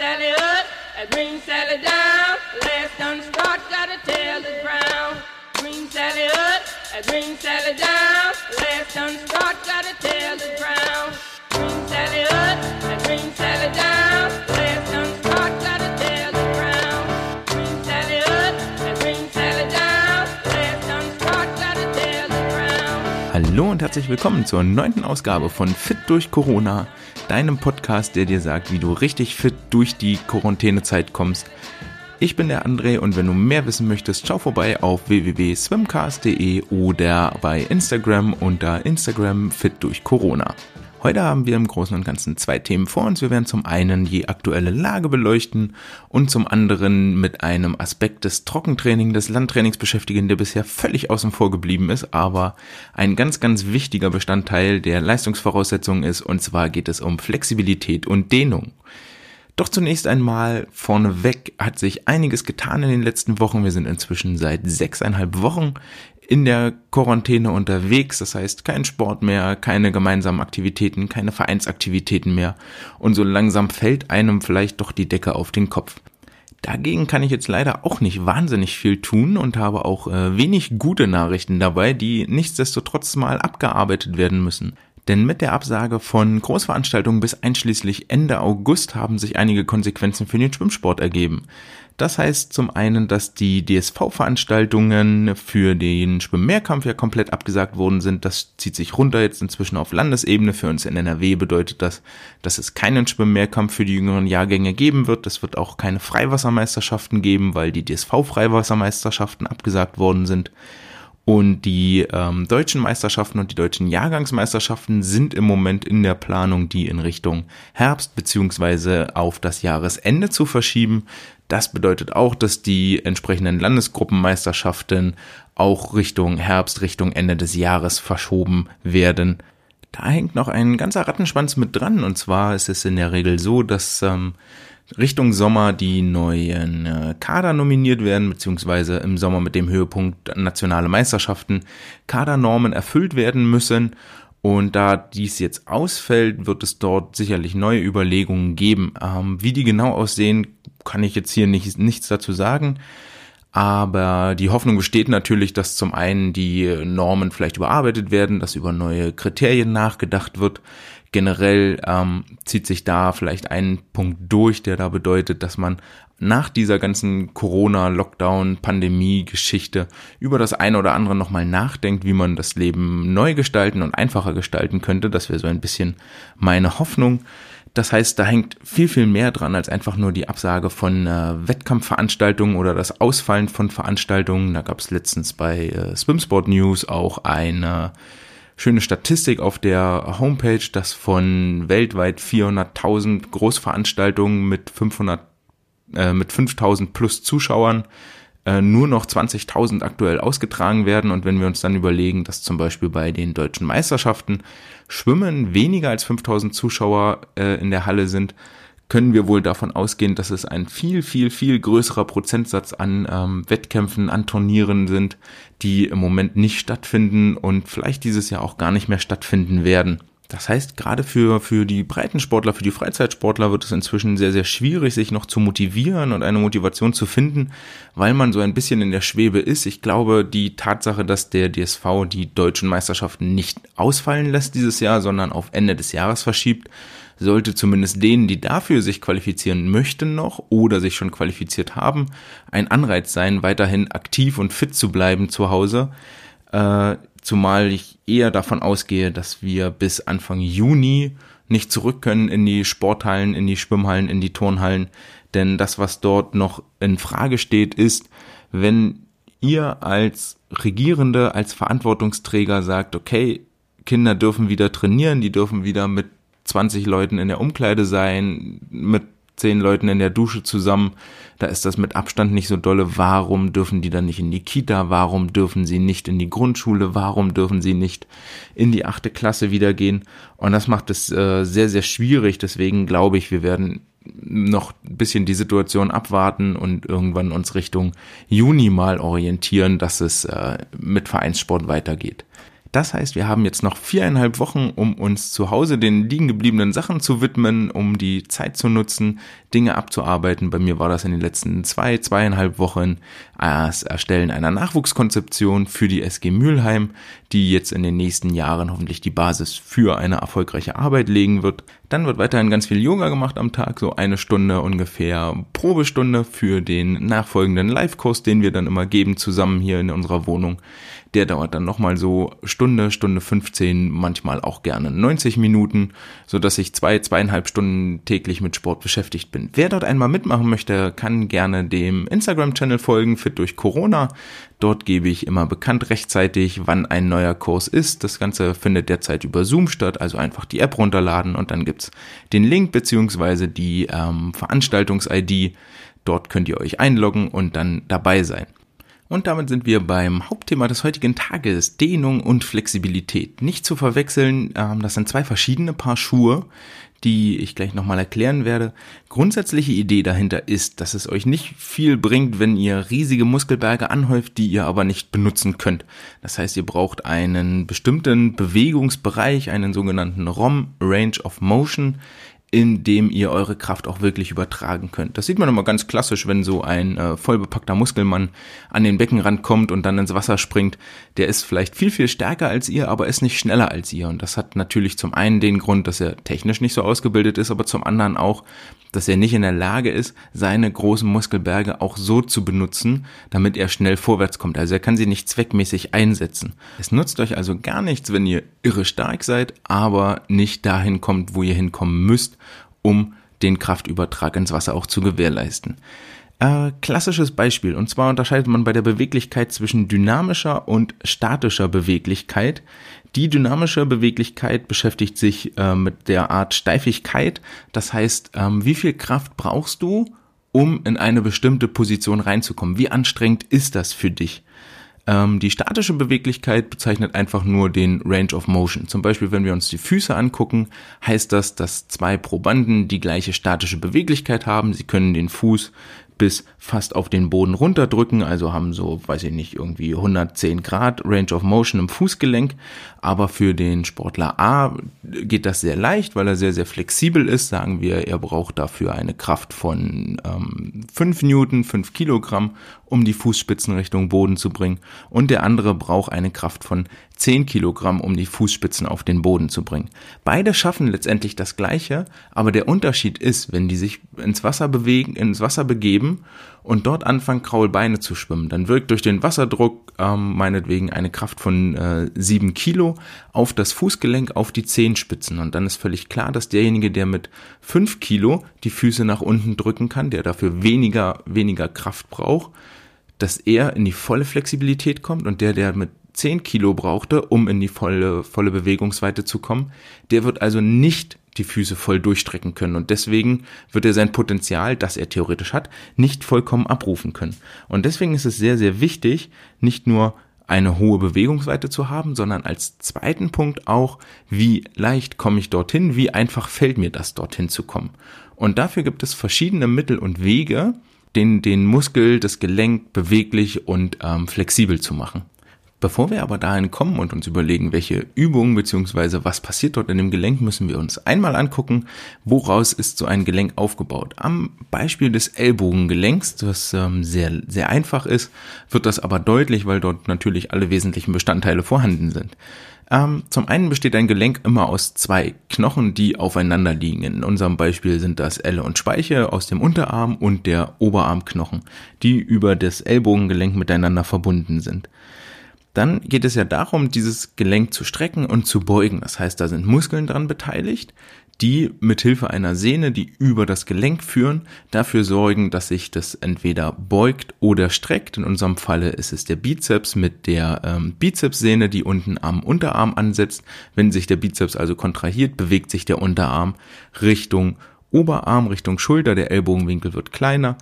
Sally up, and bring Sally down. Last done start, gotta tell the ground. Bring Sally up, and bring Sally down. Last done start, gotta tell the ground. Hallo und herzlich willkommen zur neunten Ausgabe von Fit durch Corona, deinem Podcast, der dir sagt, wie du richtig fit durch die Quarantänezeit kommst. Ich bin der André und wenn du mehr wissen möchtest, schau vorbei auf www.swimcast.de oder bei Instagram unter Instagram Fit durch Corona. Heute haben wir im Großen und Ganzen zwei Themen vor uns. Wir werden zum einen die aktuelle Lage beleuchten und zum anderen mit einem Aspekt des Trockentraining, des Landtrainings beschäftigen, der bisher völlig außen vor geblieben ist, aber ein ganz, ganz wichtiger Bestandteil der Leistungsvoraussetzungen ist. Und zwar geht es um Flexibilität und Dehnung. Doch zunächst einmal vorneweg hat sich einiges getan in den letzten Wochen. Wir sind inzwischen seit sechseinhalb Wochen in der Quarantäne unterwegs. Das heißt, kein Sport mehr, keine gemeinsamen Aktivitäten, keine Vereinsaktivitäten mehr. Und so langsam fällt einem vielleicht doch die Decke auf den Kopf. Dagegen kann ich jetzt leider auch nicht wahnsinnig viel tun und habe auch äh, wenig gute Nachrichten dabei, die nichtsdestotrotz mal abgearbeitet werden müssen. Denn mit der Absage von Großveranstaltungen bis einschließlich Ende August haben sich einige Konsequenzen für den Schwimmsport ergeben. Das heißt zum einen, dass die DSV-Veranstaltungen für den Schwimmmehrkampf ja komplett abgesagt worden sind. Das zieht sich runter jetzt inzwischen auf Landesebene. Für uns in NRW bedeutet das, dass es keinen Schwimmmehrkampf für die jüngeren Jahrgänge geben wird. Es wird auch keine Freiwassermeisterschaften geben, weil die DSV-Freiwassermeisterschaften abgesagt worden sind. Und die ähm, deutschen Meisterschaften und die deutschen Jahrgangsmeisterschaften sind im Moment in der Planung, die in Richtung Herbst beziehungsweise auf das Jahresende zu verschieben. Das bedeutet auch, dass die entsprechenden Landesgruppenmeisterschaften auch Richtung Herbst, Richtung Ende des Jahres verschoben werden. Da hängt noch ein ganzer Rattenschwanz mit dran. Und zwar ist es in der Regel so, dass ähm, Richtung Sommer die neuen äh, Kader nominiert werden, beziehungsweise im Sommer mit dem Höhepunkt nationale Meisterschaften Kadernormen erfüllt werden müssen. Und da dies jetzt ausfällt, wird es dort sicherlich neue Überlegungen geben. Ähm, wie die genau aussehen, kann ich jetzt hier nicht, nichts dazu sagen. Aber die Hoffnung besteht natürlich, dass zum einen die Normen vielleicht überarbeitet werden, dass über neue Kriterien nachgedacht wird. Generell ähm, zieht sich da vielleicht ein Punkt durch, der da bedeutet, dass man nach dieser ganzen Corona-Lockdown-Pandemie-Geschichte über das eine oder andere nochmal nachdenkt, wie man das Leben neu gestalten und einfacher gestalten könnte. Das wäre so ein bisschen meine Hoffnung. Das heißt, da hängt viel, viel mehr dran als einfach nur die Absage von äh, Wettkampfveranstaltungen oder das Ausfallen von Veranstaltungen. Da gab es letztens bei äh, Swimsport News auch eine schöne Statistik auf der Homepage, dass von weltweit 400.000 Großveranstaltungen mit 500 äh, mit 5000 plus Zuschauern äh, nur noch 20.000 aktuell ausgetragen werden. Und wenn wir uns dann überlegen, dass zum Beispiel bei den deutschen Meisterschaften Schwimmen weniger als 5000 Zuschauer äh, in der Halle sind, können wir wohl davon ausgehen, dass es ein viel, viel, viel größerer Prozentsatz an ähm, Wettkämpfen, an Turnieren sind, die im Moment nicht stattfinden und vielleicht dieses Jahr auch gar nicht mehr stattfinden werden. Das heißt, gerade für, für die Breitensportler, für die Freizeitsportler wird es inzwischen sehr, sehr schwierig, sich noch zu motivieren und eine Motivation zu finden, weil man so ein bisschen in der Schwebe ist. Ich glaube, die Tatsache, dass der DSV die deutschen Meisterschaften nicht ausfallen lässt dieses Jahr, sondern auf Ende des Jahres verschiebt, sollte zumindest denen, die dafür sich qualifizieren möchten noch oder sich schon qualifiziert haben, ein Anreiz sein, weiterhin aktiv und fit zu bleiben zu Hause. Zumal ich eher davon ausgehe, dass wir bis Anfang Juni nicht zurück können in die Sporthallen, in die Schwimmhallen, in die Turnhallen. Denn das, was dort noch in Frage steht, ist, wenn ihr als Regierende, als Verantwortungsträger sagt, okay, Kinder dürfen wieder trainieren, die dürfen wieder mit 20 Leuten in der Umkleide sein, mit zehn Leuten in der Dusche zusammen, da ist das mit Abstand nicht so dolle. Warum dürfen die dann nicht in die Kita? Warum dürfen sie nicht in die Grundschule? Warum dürfen sie nicht in die achte Klasse wieder gehen? Und das macht es äh, sehr, sehr schwierig. Deswegen glaube ich, wir werden noch ein bisschen die Situation abwarten und irgendwann uns Richtung Juni mal orientieren, dass es äh, mit Vereinssport weitergeht. Das heißt, wir haben jetzt noch viereinhalb Wochen, um uns zu Hause den liegen gebliebenen Sachen zu widmen, um die Zeit zu nutzen, Dinge abzuarbeiten. Bei mir war das in den letzten zwei, zweieinhalb Wochen das Erstellen einer Nachwuchskonzeption für die SG Mülheim, die jetzt in den nächsten Jahren hoffentlich die Basis für eine erfolgreiche Arbeit legen wird. Dann wird weiterhin ganz viel Yoga gemacht am Tag, so eine Stunde ungefähr Probestunde für den nachfolgenden Live-Kurs, den wir dann immer geben zusammen hier in unserer Wohnung. Der dauert dann nochmal so Stunde, Stunde 15, manchmal auch gerne 90 Minuten, so dass ich zwei, zweieinhalb Stunden täglich mit Sport beschäftigt bin. Wer dort einmal mitmachen möchte, kann gerne dem Instagram-Channel folgen, Fit durch Corona. Dort gebe ich immer bekannt rechtzeitig, wann ein neuer Kurs ist. Das Ganze findet derzeit über Zoom statt, also einfach die App runterladen und dann gibt's den Link beziehungsweise die ähm, Veranstaltungs-ID. Dort könnt ihr euch einloggen und dann dabei sein. Und damit sind wir beim Hauptthema des heutigen Tages, Dehnung und Flexibilität. Nicht zu verwechseln, ähm, das sind zwei verschiedene Paar Schuhe, die ich gleich nochmal erklären werde. Grundsätzliche Idee dahinter ist, dass es euch nicht viel bringt, wenn ihr riesige Muskelberge anhäuft, die ihr aber nicht benutzen könnt. Das heißt, ihr braucht einen bestimmten Bewegungsbereich, einen sogenannten ROM, Range of Motion, in dem ihr eure Kraft auch wirklich übertragen könnt. Das sieht man immer ganz klassisch, wenn so ein äh, vollbepackter Muskelmann an den Beckenrand kommt und dann ins Wasser springt. Der ist vielleicht viel, viel stärker als ihr, aber ist nicht schneller als ihr. Und das hat natürlich zum einen den Grund, dass er technisch nicht so ausgebildet ist, aber zum anderen auch, dass er nicht in der Lage ist, seine großen Muskelberge auch so zu benutzen, damit er schnell vorwärts kommt. Also er kann sie nicht zweckmäßig einsetzen. Es nutzt euch also gar nichts, wenn ihr irre stark seid, aber nicht dahin kommt, wo ihr hinkommen müsst, um den Kraftübertrag ins Wasser auch zu gewährleisten. Äh, klassisches Beispiel, und zwar unterscheidet man bei der Beweglichkeit zwischen dynamischer und statischer Beweglichkeit. Die dynamische Beweglichkeit beschäftigt sich äh, mit der Art Steifigkeit. Das heißt, ähm, wie viel Kraft brauchst du, um in eine bestimmte Position reinzukommen? Wie anstrengend ist das für dich? Ähm, die statische Beweglichkeit bezeichnet einfach nur den Range of Motion. Zum Beispiel, wenn wir uns die Füße angucken, heißt das, dass zwei Probanden die gleiche statische Beweglichkeit haben. Sie können den Fuß bis fast auf den Boden runterdrücken, also haben so, weiß ich nicht, irgendwie 110 Grad Range of Motion im Fußgelenk. Aber für den Sportler A geht das sehr leicht, weil er sehr, sehr flexibel ist. Sagen wir, er braucht dafür eine Kraft von ähm, 5 Newton, 5 Kilogramm, um die Fußspitzen Richtung Boden zu bringen. Und der andere braucht eine Kraft von 10 Kilogramm, um die Fußspitzen auf den Boden zu bringen. Beide schaffen letztendlich das Gleiche, aber der Unterschied ist, wenn die sich ins Wasser bewegen, ins Wasser begeben und dort anfangen, graue Beine zu schwimmen. Dann wirkt durch den Wasserdruck ähm, meinetwegen eine Kraft von äh, 7 Kilo auf das Fußgelenk, auf die Zehenspitzen. Und dann ist völlig klar, dass derjenige, der mit 5 Kilo die Füße nach unten drücken kann, der dafür weniger, weniger Kraft braucht, dass er in die volle Flexibilität kommt und der, der mit 10 Kilo brauchte, um in die volle, volle Bewegungsweite zu kommen, der wird also nicht die Füße voll durchstrecken können und deswegen wird er sein Potenzial, das er theoretisch hat, nicht vollkommen abrufen können. Und deswegen ist es sehr, sehr wichtig, nicht nur eine hohe Bewegungsweite zu haben, sondern als zweiten Punkt auch, wie leicht komme ich dorthin, wie einfach fällt mir das, dorthin zu kommen. Und dafür gibt es verschiedene Mittel und Wege, den, den Muskel, das Gelenk beweglich und ähm, flexibel zu machen. Bevor wir aber dahin kommen und uns überlegen, welche Übungen bzw. was passiert dort in dem Gelenk, müssen wir uns einmal angucken, woraus ist so ein Gelenk aufgebaut. Am Beispiel des Ellbogengelenks, das ähm, sehr, sehr einfach ist, wird das aber deutlich, weil dort natürlich alle wesentlichen Bestandteile vorhanden sind. Ähm, zum einen besteht ein Gelenk immer aus zwei Knochen, die aufeinander liegen. In unserem Beispiel sind das Elle und Speiche aus dem Unterarm und der Oberarmknochen, die über das Ellbogengelenk miteinander verbunden sind dann geht es ja darum, dieses Gelenk zu strecken und zu beugen. Das heißt, da sind Muskeln dran beteiligt, die mithilfe einer Sehne, die über das Gelenk führen, dafür sorgen, dass sich das entweder beugt oder streckt. In unserem Falle ist es der Bizeps mit der ähm, Bizepssehne, die unten am Unterarm ansetzt. Wenn sich der Bizeps also kontrahiert, bewegt sich der Unterarm Richtung Oberarm, Richtung Schulter, der Ellbogenwinkel wird kleiner.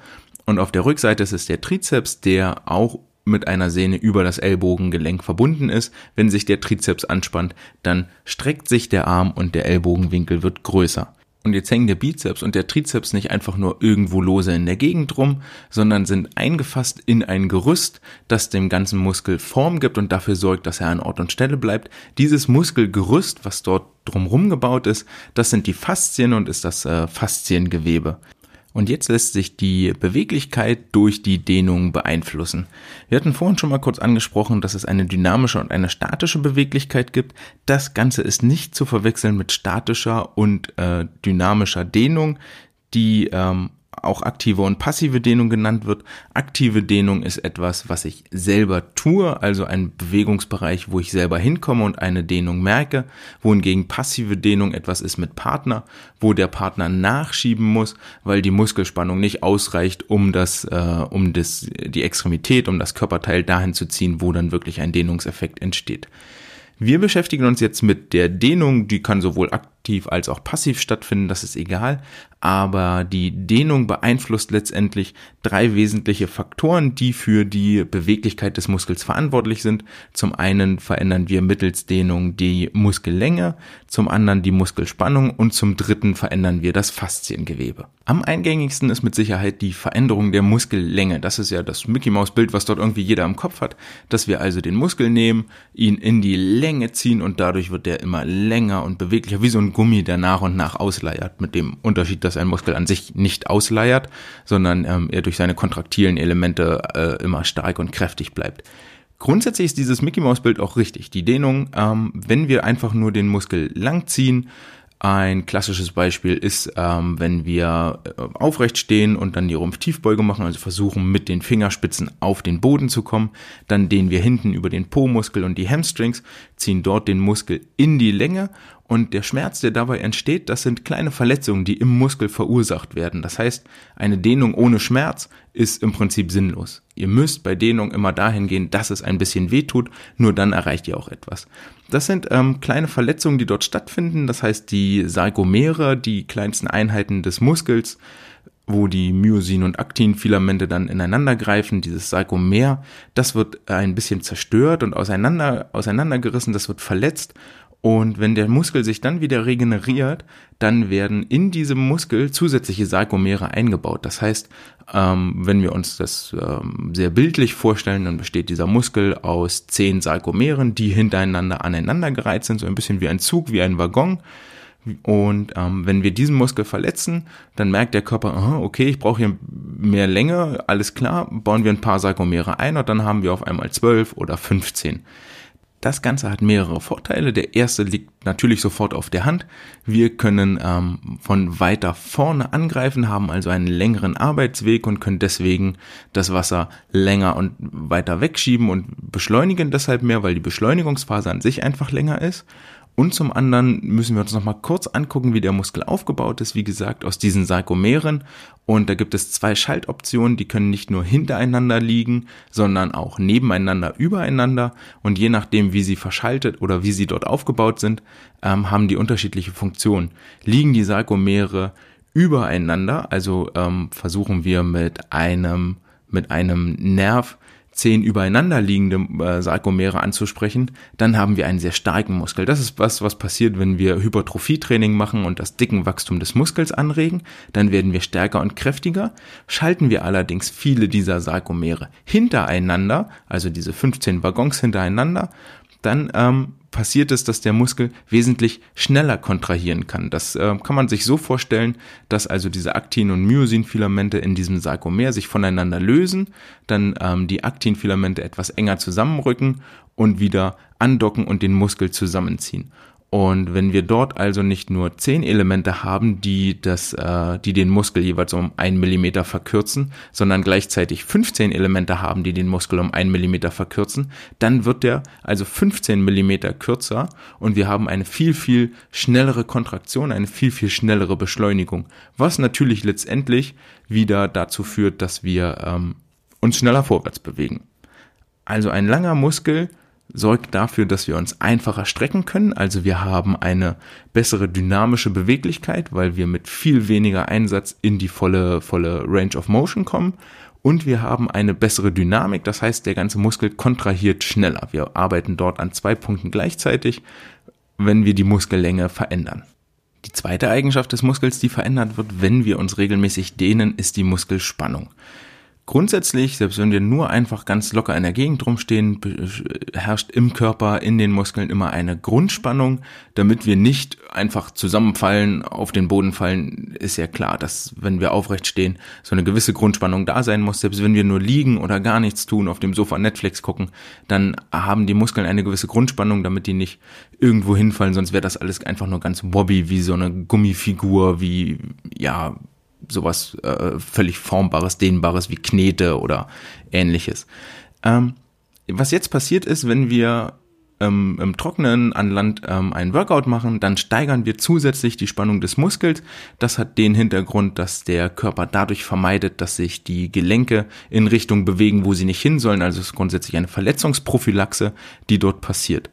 Und auf der Rückseite ist es der Trizeps, der auch mit einer Sehne über das Ellbogengelenk verbunden ist. Wenn sich der Trizeps anspannt, dann streckt sich der Arm und der Ellbogenwinkel wird größer. Und jetzt hängen der Bizeps und der Trizeps nicht einfach nur irgendwo lose in der Gegend rum, sondern sind eingefasst in ein Gerüst, das dem ganzen Muskel Form gibt und dafür sorgt, dass er an Ort und Stelle bleibt. Dieses Muskelgerüst, was dort drumherum gebaut ist, das sind die Faszien und ist das äh, Fasziengewebe. Und jetzt lässt sich die Beweglichkeit durch die Dehnung beeinflussen. Wir hatten vorhin schon mal kurz angesprochen, dass es eine dynamische und eine statische Beweglichkeit gibt. Das Ganze ist nicht zu verwechseln mit statischer und äh, dynamischer Dehnung. Die ähm, auch aktive und passive Dehnung genannt wird. Aktive Dehnung ist etwas, was ich selber tue, also ein Bewegungsbereich, wo ich selber hinkomme und eine Dehnung merke, wohingegen passive Dehnung etwas ist mit Partner, wo der Partner nachschieben muss, weil die Muskelspannung nicht ausreicht, um das, äh, um das, die Extremität, um das Körperteil dahin zu ziehen, wo dann wirklich ein Dehnungseffekt entsteht. Wir beschäftigen uns jetzt mit der Dehnung, die kann sowohl aktiv als auch passiv stattfinden, das ist egal aber die Dehnung beeinflusst letztendlich drei wesentliche Faktoren, die für die Beweglichkeit des Muskels verantwortlich sind. Zum einen verändern wir mittels Dehnung die Muskellänge, zum anderen die Muskelspannung und zum dritten verändern wir das Fasziengewebe. Am eingängigsten ist mit Sicherheit die Veränderung der Muskellänge. Das ist ja das Mickey Maus Bild, was dort irgendwie jeder im Kopf hat, dass wir also den Muskel nehmen, ihn in die Länge ziehen und dadurch wird der immer länger und beweglicher, wie so ein Gummi, der nach und nach ausleiert, mit dem Unterschied, dass ein Muskel an sich nicht ausleiert, sondern ähm, er durch seine kontraktilen Elemente äh, immer stark und kräftig bleibt. Grundsätzlich ist dieses Mickey Maus Bild auch richtig. Die Dehnung, ähm, wenn wir einfach nur den Muskel langziehen, ein klassisches Beispiel ist, ähm, wenn wir äh, aufrecht stehen und dann die Rumpftiefbeuge machen, also versuchen mit den Fingerspitzen auf den Boden zu kommen, dann dehnen wir hinten über den Po-Muskel und die Hamstrings, ziehen dort den Muskel in die Länge und der Schmerz, der dabei entsteht, das sind kleine Verletzungen, die im Muskel verursacht werden. Das heißt, eine Dehnung ohne Schmerz ist im Prinzip sinnlos. Ihr müsst bei Dehnung immer dahin gehen, dass es ein bisschen weh tut, nur dann erreicht ihr auch etwas. Das sind ähm, kleine Verletzungen, die dort stattfinden. Das heißt, die Sargomere, die kleinsten Einheiten des Muskels, wo die Myosin- und Aktinfilamente dann ineinander greifen, dieses Sarkomer, das wird ein bisschen zerstört und auseinander, auseinandergerissen, das wird verletzt und wenn der Muskel sich dann wieder regeneriert, dann werden in diesem Muskel zusätzliche Sarkomere eingebaut. Das heißt, ähm, wenn wir uns das ähm, sehr bildlich vorstellen, dann besteht dieser Muskel aus zehn Sarkomeren, die hintereinander aneinandergereiht sind, so ein bisschen wie ein Zug, wie ein Waggon. Und ähm, wenn wir diesen Muskel verletzen, dann merkt der Körper, aha, okay, ich brauche hier mehr Länge, alles klar, bauen wir ein paar Sarkomere ein und dann haben wir auf einmal zwölf oder 15. Das Ganze hat mehrere Vorteile. Der erste liegt natürlich sofort auf der Hand. Wir können ähm, von weiter vorne angreifen, haben also einen längeren Arbeitsweg und können deswegen das Wasser länger und weiter wegschieben und beschleunigen deshalb mehr, weil die Beschleunigungsphase an sich einfach länger ist. Und zum anderen müssen wir uns noch mal kurz angucken, wie der Muskel aufgebaut ist. Wie gesagt, aus diesen Sarkomeren. Und da gibt es zwei Schaltoptionen, die können nicht nur hintereinander liegen, sondern auch nebeneinander, übereinander. Und je nachdem, wie sie verschaltet oder wie sie dort aufgebaut sind, ähm, haben die unterschiedliche Funktionen. Liegen die Sarkomere übereinander, also ähm, versuchen wir mit einem mit einem Nerv zehn übereinander liegende äh, Sarkomere anzusprechen, dann haben wir einen sehr starken Muskel. Das ist was, was passiert, wenn wir Hypertrophietraining machen und das Dickenwachstum des Muskels anregen. Dann werden wir stärker und kräftiger. Schalten wir allerdings viele dieser Sarkomere hintereinander, also diese 15 Waggons hintereinander, dann ähm, passiert es, dass der Muskel wesentlich schneller kontrahieren kann. Das äh, kann man sich so vorstellen, dass also diese Aktin- und Myosin-Filamente in diesem Sarkomer sich voneinander lösen, dann ähm, die Aktinfilamente etwas enger zusammenrücken und wieder andocken und den Muskel zusammenziehen. Und wenn wir dort also nicht nur zehn Elemente haben, die das, äh, die den Muskel jeweils um einen Millimeter verkürzen, sondern gleichzeitig 15 Elemente haben, die den Muskel um einen Millimeter verkürzen, dann wird der also 15 Millimeter kürzer und wir haben eine viel, viel schnellere Kontraktion, eine viel, viel schnellere Beschleunigung, was natürlich letztendlich wieder dazu führt, dass wir ähm, uns schneller vorwärts bewegen. Also ein langer Muskel sorgt dafür, dass wir uns einfacher strecken können. Also wir haben eine bessere dynamische Beweglichkeit, weil wir mit viel weniger Einsatz in die volle, volle Range of Motion kommen. Und wir haben eine bessere Dynamik, das heißt, der ganze Muskel kontrahiert schneller. Wir arbeiten dort an zwei Punkten gleichzeitig, wenn wir die Muskellänge verändern. Die zweite Eigenschaft des Muskels, die verändert wird, wenn wir uns regelmäßig dehnen, ist die Muskelspannung. Grundsätzlich, selbst wenn wir nur einfach ganz locker in der Gegend rumstehen, herrscht im Körper, in den Muskeln immer eine Grundspannung, damit wir nicht einfach zusammenfallen, auf den Boden fallen, ist ja klar, dass wenn wir aufrecht stehen, so eine gewisse Grundspannung da sein muss. Selbst wenn wir nur liegen oder gar nichts tun, auf dem Sofa Netflix gucken, dann haben die Muskeln eine gewisse Grundspannung, damit die nicht irgendwo hinfallen, sonst wäre das alles einfach nur ganz wobby, wie so eine Gummifigur, wie, ja, sowas äh, völlig formbares, dehnbares wie Knete oder ähnliches. Ähm, was jetzt passiert ist, wenn wir ähm, im Trockenen an Land ähm, einen Workout machen, dann steigern wir zusätzlich die Spannung des Muskels. Das hat den Hintergrund, dass der Körper dadurch vermeidet, dass sich die Gelenke in Richtung bewegen, wo sie nicht hin sollen. Also es ist grundsätzlich eine Verletzungsprophylaxe, die dort passiert.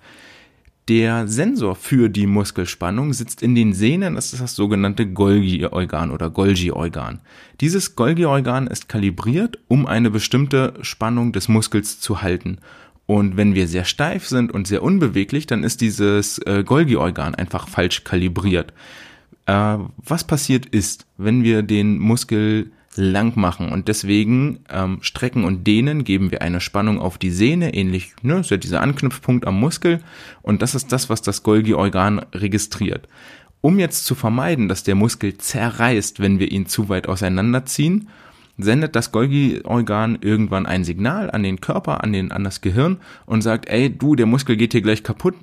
Der Sensor für die Muskelspannung sitzt in den Sehnen, das ist das sogenannte Golgi-Organ oder Golgi-Organ. Dieses Golgi-Organ ist kalibriert, um eine bestimmte Spannung des Muskels zu halten. Und wenn wir sehr steif sind und sehr unbeweglich, dann ist dieses äh, Golgi-Organ einfach falsch kalibriert. Äh, was passiert ist, wenn wir den Muskel lang machen und deswegen ähm, strecken und dehnen geben wir eine Spannung auf die Sehne, ähnlich, ne, ist ja dieser Anknüpfpunkt am Muskel und das ist das, was das Golgi-Organ registriert. Um jetzt zu vermeiden, dass der Muskel zerreißt, wenn wir ihn zu weit auseinanderziehen, sendet das Golgi-Organ irgendwann ein Signal an den Körper, an, den, an das Gehirn und sagt, ey, du, der Muskel geht hier gleich kaputt,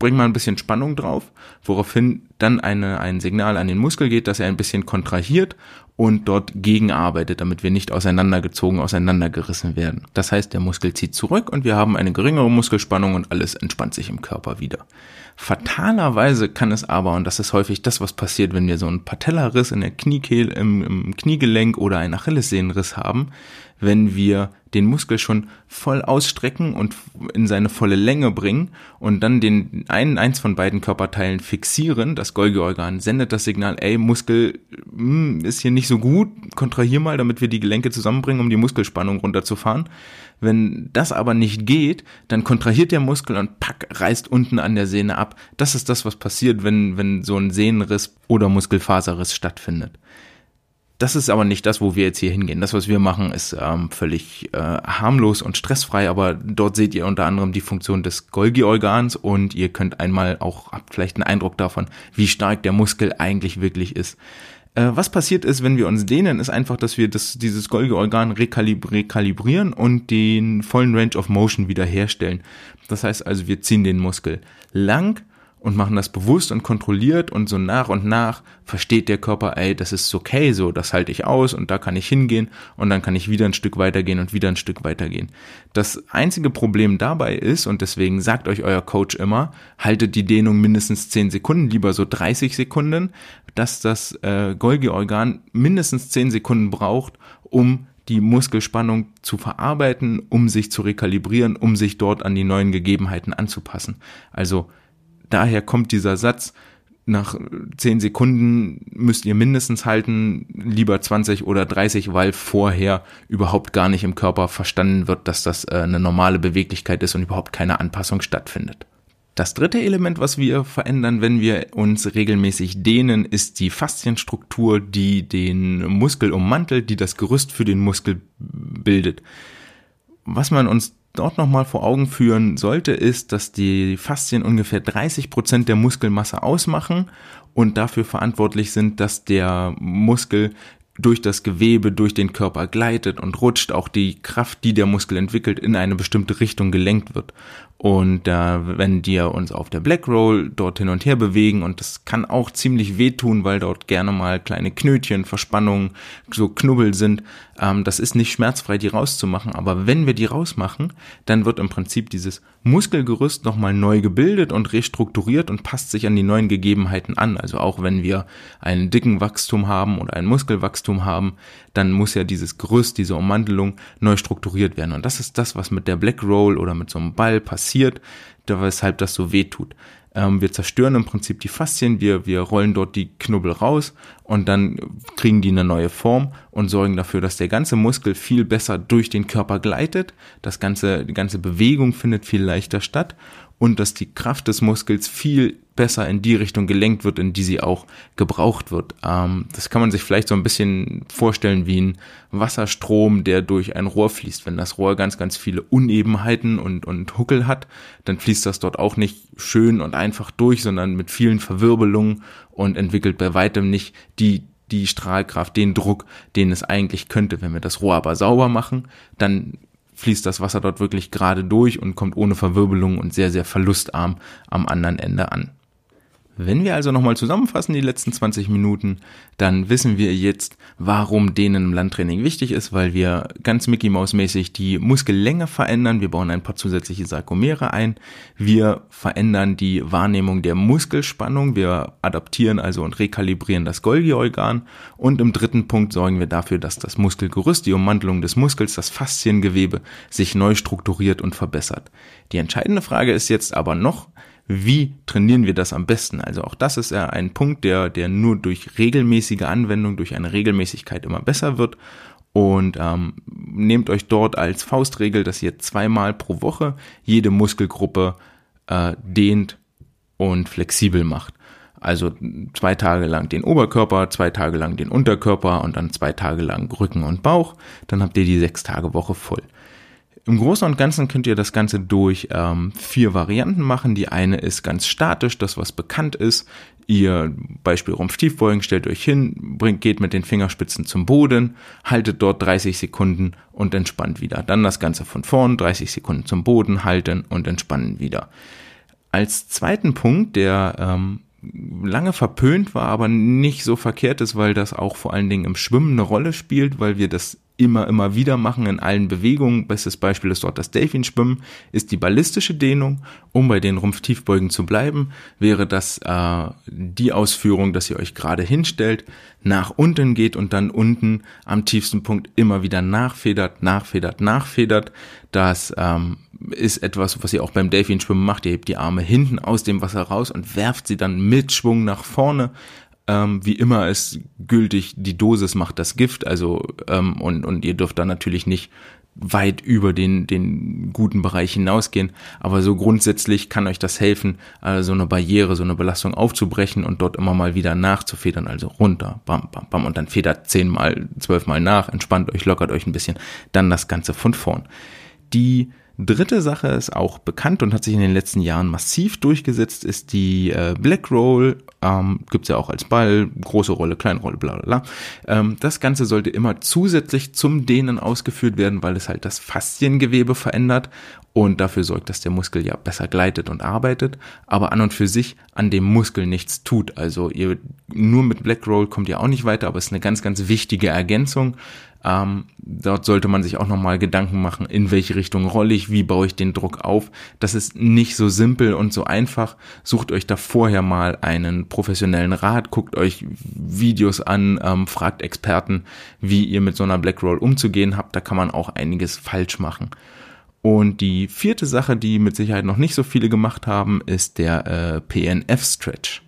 bring mal ein bisschen Spannung drauf, woraufhin dann eine, ein Signal an den Muskel geht, dass er ein bisschen kontrahiert und dort gegenarbeitet, damit wir nicht auseinandergezogen, auseinandergerissen werden. Das heißt, der Muskel zieht zurück und wir haben eine geringere Muskelspannung und alles entspannt sich im Körper wieder. Fatalerweise kann es aber, und das ist häufig das, was passiert, wenn wir so einen Patellariss in der Kniekehl, im, im Kniegelenk oder einen Achillessehnenriss haben, wenn wir den Muskel schon voll ausstrecken und in seine volle Länge bringen und dann den einen, eins von beiden Körperteilen fixieren, das Golgi-Organ sendet das Signal, ey, Muskel mh, hm, ist hier nicht so gut, kontrahier mal, damit wir die Gelenke zusammenbringen, um die Muskelspannung runterzufahren. Wenn das aber nicht geht, dann kontrahiert der Muskel und pack, reißt unten an der Sehne ab. Das ist das, was passiert, wenn, wenn so ein Sehnenriss oder Muskelfaserriss stattfindet. Das ist aber nicht das, wo wir jetzt hier hingehen. Das, was wir machen, ist ähm, völlig äh, harmlos und stressfrei, aber dort seht ihr unter anderem die Funktion des Golgi-Organs und ihr könnt einmal auch, habt vielleicht einen Eindruck davon, wie stark der Muskel eigentlich wirklich ist. Äh, was passiert ist, wenn wir uns dehnen, ist einfach, dass wir das, dieses Golgi-Organ rekalib rekalibrieren und den vollen Range of Motion wiederherstellen. Das heißt also, wir ziehen den Muskel lang, und machen das bewusst und kontrolliert und so nach und nach versteht der Körper, ey, das ist okay so, das halte ich aus und da kann ich hingehen und dann kann ich wieder ein Stück weitergehen und wieder ein Stück weitergehen. Das einzige Problem dabei ist, und deswegen sagt euch euer Coach immer, haltet die Dehnung mindestens 10 Sekunden, lieber so 30 Sekunden, dass das äh, Golgi-Organ mindestens 10 Sekunden braucht, um die Muskelspannung zu verarbeiten, um sich zu rekalibrieren, um sich dort an die neuen Gegebenheiten anzupassen. Also daher kommt dieser Satz, nach zehn Sekunden müsst ihr mindestens halten, lieber 20 oder 30, weil vorher überhaupt gar nicht im Körper verstanden wird, dass das äh, eine normale Beweglichkeit ist und überhaupt keine Anpassung stattfindet. Das dritte Element, was wir verändern, wenn wir uns regelmäßig dehnen, ist die Faszienstruktur, die den Muskel ummantelt, die das Gerüst für den Muskel bildet. Was man uns dort nochmal vor Augen führen sollte, ist, dass die Faszien ungefähr 30 Prozent der Muskelmasse ausmachen und dafür verantwortlich sind, dass der Muskel durch das Gewebe, durch den Körper gleitet und rutscht, auch die Kraft, die der Muskel entwickelt, in eine bestimmte Richtung gelenkt wird. Und äh, wenn wir uns auf der Black Roll dort hin und her bewegen, und das kann auch ziemlich wehtun, weil dort gerne mal kleine Knötchen, Verspannungen, so Knubbel sind, ähm, das ist nicht schmerzfrei, die rauszumachen. Aber wenn wir die rausmachen, dann wird im Prinzip dieses Muskelgerüst nochmal neu gebildet und restrukturiert und passt sich an die neuen Gegebenheiten an. Also auch wenn wir einen dicken Wachstum haben oder ein Muskelwachstum haben, dann muss ja dieses Gerüst, diese Ummantelung neu strukturiert werden. Und das ist das, was mit der Black Roll oder mit so einem Ball passiert passiert, weshalb das so weh tut. Ähm, wir zerstören im Prinzip die Faszien, wir, wir rollen dort die Knubbel raus und dann kriegen die eine neue Form und sorgen dafür, dass der ganze Muskel viel besser durch den Körper gleitet, das ganze, die ganze Bewegung findet viel leichter statt und dass die Kraft des Muskels viel besser in die Richtung gelenkt wird, in die sie auch gebraucht wird. Ähm, das kann man sich vielleicht so ein bisschen vorstellen wie ein Wasserstrom, der durch ein Rohr fließt. Wenn das Rohr ganz, ganz viele Unebenheiten und, und Huckel hat, dann fließt das dort auch nicht schön und einfach durch, sondern mit vielen Verwirbelungen und entwickelt bei weitem nicht die die Strahlkraft, den Druck, den es eigentlich könnte. Wenn wir das Rohr aber sauber machen, dann fließt das Wasser dort wirklich gerade durch und kommt ohne Verwirbelung und sehr, sehr verlustarm am anderen Ende an. Wenn wir also nochmal zusammenfassen die letzten 20 Minuten, dann wissen wir jetzt, warum denen im Landtraining wichtig ist, weil wir ganz Mickey Maus mäßig die Muskellänge verändern. Wir bauen ein paar zusätzliche Sarkomere ein. Wir verändern die Wahrnehmung der Muskelspannung. Wir adaptieren also und rekalibrieren das Golgi-Organ. Und im dritten Punkt sorgen wir dafür, dass das Muskelgerüst, die Ummantelung des Muskels, das Fasziengewebe sich neu strukturiert und verbessert. Die entscheidende Frage ist jetzt aber noch, wie trainieren wir das am besten? Also auch das ist ja ein Punkt, der, der nur durch regelmäßige Anwendung, durch eine Regelmäßigkeit immer besser wird. Und ähm, nehmt euch dort als Faustregel, dass ihr zweimal pro Woche jede Muskelgruppe äh, dehnt und flexibel macht. Also zwei Tage lang den Oberkörper, zwei Tage lang den Unterkörper und dann zwei Tage lang Rücken und Bauch. Dann habt ihr die sechs Tage Woche voll. Im Großen und Ganzen könnt ihr das Ganze durch ähm, vier Varianten machen. Die eine ist ganz statisch, das was bekannt ist. Ihr Beispiel Rumpftiefbeugen, stellt euch hin, bringt, geht mit den Fingerspitzen zum Boden, haltet dort 30 Sekunden und entspannt wieder. Dann das Ganze von vorn, 30 Sekunden zum Boden halten und entspannen wieder. Als zweiten Punkt, der ähm, lange verpönt war, aber nicht so verkehrt ist, weil das auch vor allen Dingen im Schwimmen eine Rolle spielt, weil wir das immer, immer wieder machen in allen Bewegungen. Bestes Beispiel ist dort das Delfinschwimmen, ist die ballistische Dehnung. Um bei den Rumpftiefbeugen zu bleiben, wäre das äh, die Ausführung, dass ihr euch gerade hinstellt, nach unten geht und dann unten am tiefsten Punkt immer wieder nachfedert, nachfedert, nachfedert. Das ähm, ist etwas, was ihr auch beim Delfinschwimmen macht. Ihr hebt die Arme hinten aus dem Wasser raus und werft sie dann mit Schwung nach vorne ähm, wie immer ist gültig, die Dosis macht das Gift, also ähm, und, und ihr dürft da natürlich nicht weit über den, den guten Bereich hinausgehen. Aber so grundsätzlich kann euch das helfen, äh, so eine Barriere, so eine Belastung aufzubrechen und dort immer mal wieder nachzufedern, also runter, bam, bam, bam, und dann federt zehnmal, zwölfmal nach, entspannt euch, lockert euch ein bisschen, dann das Ganze von vorn. Die Dritte Sache ist auch bekannt und hat sich in den letzten Jahren massiv durchgesetzt, ist die äh, Black Roll. Ähm, Gibt ja auch als Ball, große Rolle, kleine Rolle, bla bla bla. Ähm, das Ganze sollte immer zusätzlich zum Dehnen ausgeführt werden, weil es halt das Fasziengewebe verändert und dafür sorgt, dass der Muskel ja besser gleitet und arbeitet, aber an und für sich an dem Muskel nichts tut. Also ihr nur mit Black Roll kommt ihr auch nicht weiter, aber es ist eine ganz, ganz wichtige Ergänzung. Ähm, dort sollte man sich auch nochmal Gedanken machen, in welche Richtung rolle ich, wie baue ich den Druck auf. Das ist nicht so simpel und so einfach. Sucht euch da vorher mal einen professionellen Rat, guckt euch Videos an, ähm, fragt Experten, wie ihr mit so einer Black Roll umzugehen habt. Da kann man auch einiges falsch machen. Und die vierte Sache, die mit Sicherheit noch nicht so viele gemacht haben, ist der äh, PNF-Stretch.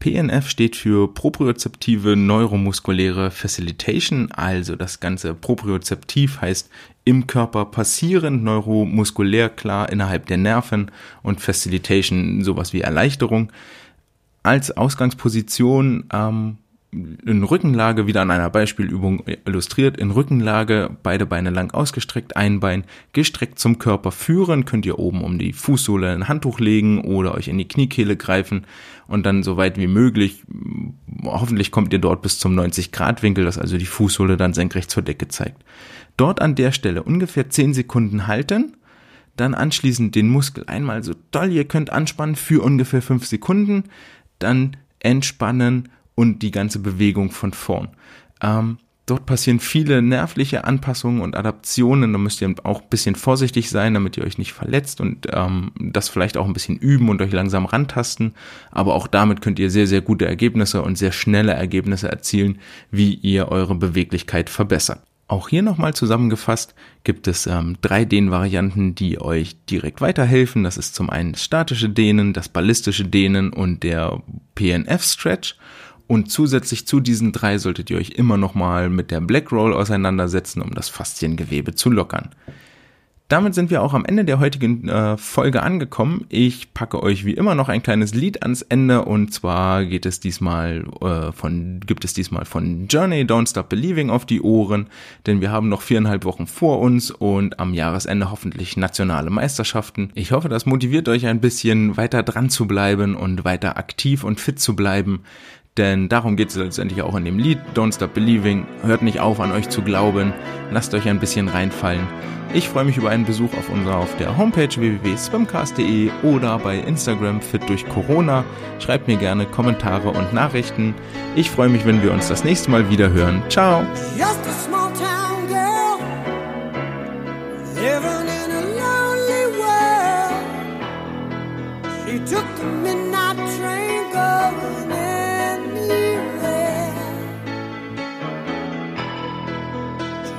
PNF steht für propriozeptive neuromuskuläre Facilitation, also das ganze propriozeptiv heißt im Körper passierend, neuromuskulär klar innerhalb der Nerven und Facilitation sowas wie Erleichterung. Als Ausgangsposition ähm, in Rückenlage, wieder an einer Beispielübung illustriert, in Rückenlage, beide Beine lang ausgestreckt, ein Bein gestreckt zum Körper führen, könnt ihr oben um die Fußsohle ein Handtuch legen oder euch in die Kniekehle greifen und dann so weit wie möglich, hoffentlich kommt ihr dort bis zum 90 Grad Winkel, dass also die Fußsohle dann senkrecht zur Decke zeigt. Dort an der Stelle ungefähr 10 Sekunden halten, dann anschließend den Muskel einmal so doll ihr könnt anspannen für ungefähr 5 Sekunden, dann entspannen und die ganze Bewegung von vorn. Ähm, dort passieren viele nervliche Anpassungen und Adaptionen. Da müsst ihr auch ein bisschen vorsichtig sein, damit ihr euch nicht verletzt und ähm, das vielleicht auch ein bisschen üben und euch langsam rantasten. Aber auch damit könnt ihr sehr, sehr gute Ergebnisse und sehr schnelle Ergebnisse erzielen, wie ihr eure Beweglichkeit verbessert. Auch hier nochmal zusammengefasst gibt es ähm, drei Dehnvarianten, die euch direkt weiterhelfen. Das ist zum einen das statische Dehnen, das ballistische Dehnen und der PNF-Stretch. Und zusätzlich zu diesen drei solltet ihr euch immer nochmal mit der Black Roll auseinandersetzen, um das Fasziengewebe zu lockern. Damit sind wir auch am Ende der heutigen äh, Folge angekommen. Ich packe euch wie immer noch ein kleines Lied ans Ende und zwar geht es diesmal äh, von gibt es diesmal von Journey Don't Stop Believing auf die Ohren, denn wir haben noch viereinhalb Wochen vor uns und am Jahresende hoffentlich nationale Meisterschaften. Ich hoffe, das motiviert euch ein bisschen weiter dran zu bleiben und weiter aktiv und fit zu bleiben. Denn darum geht es letztendlich auch in dem Lied Don't Stop Believing. Hört nicht auf an euch zu glauben. Lasst euch ein bisschen reinfallen. Ich freue mich über einen Besuch auf unserer auf der Homepage www.swimcast.de oder bei Instagram fit durch Corona. Schreibt mir gerne Kommentare und Nachrichten. Ich freue mich, wenn wir uns das nächste Mal wieder hören. Ciao. Just a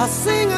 A singer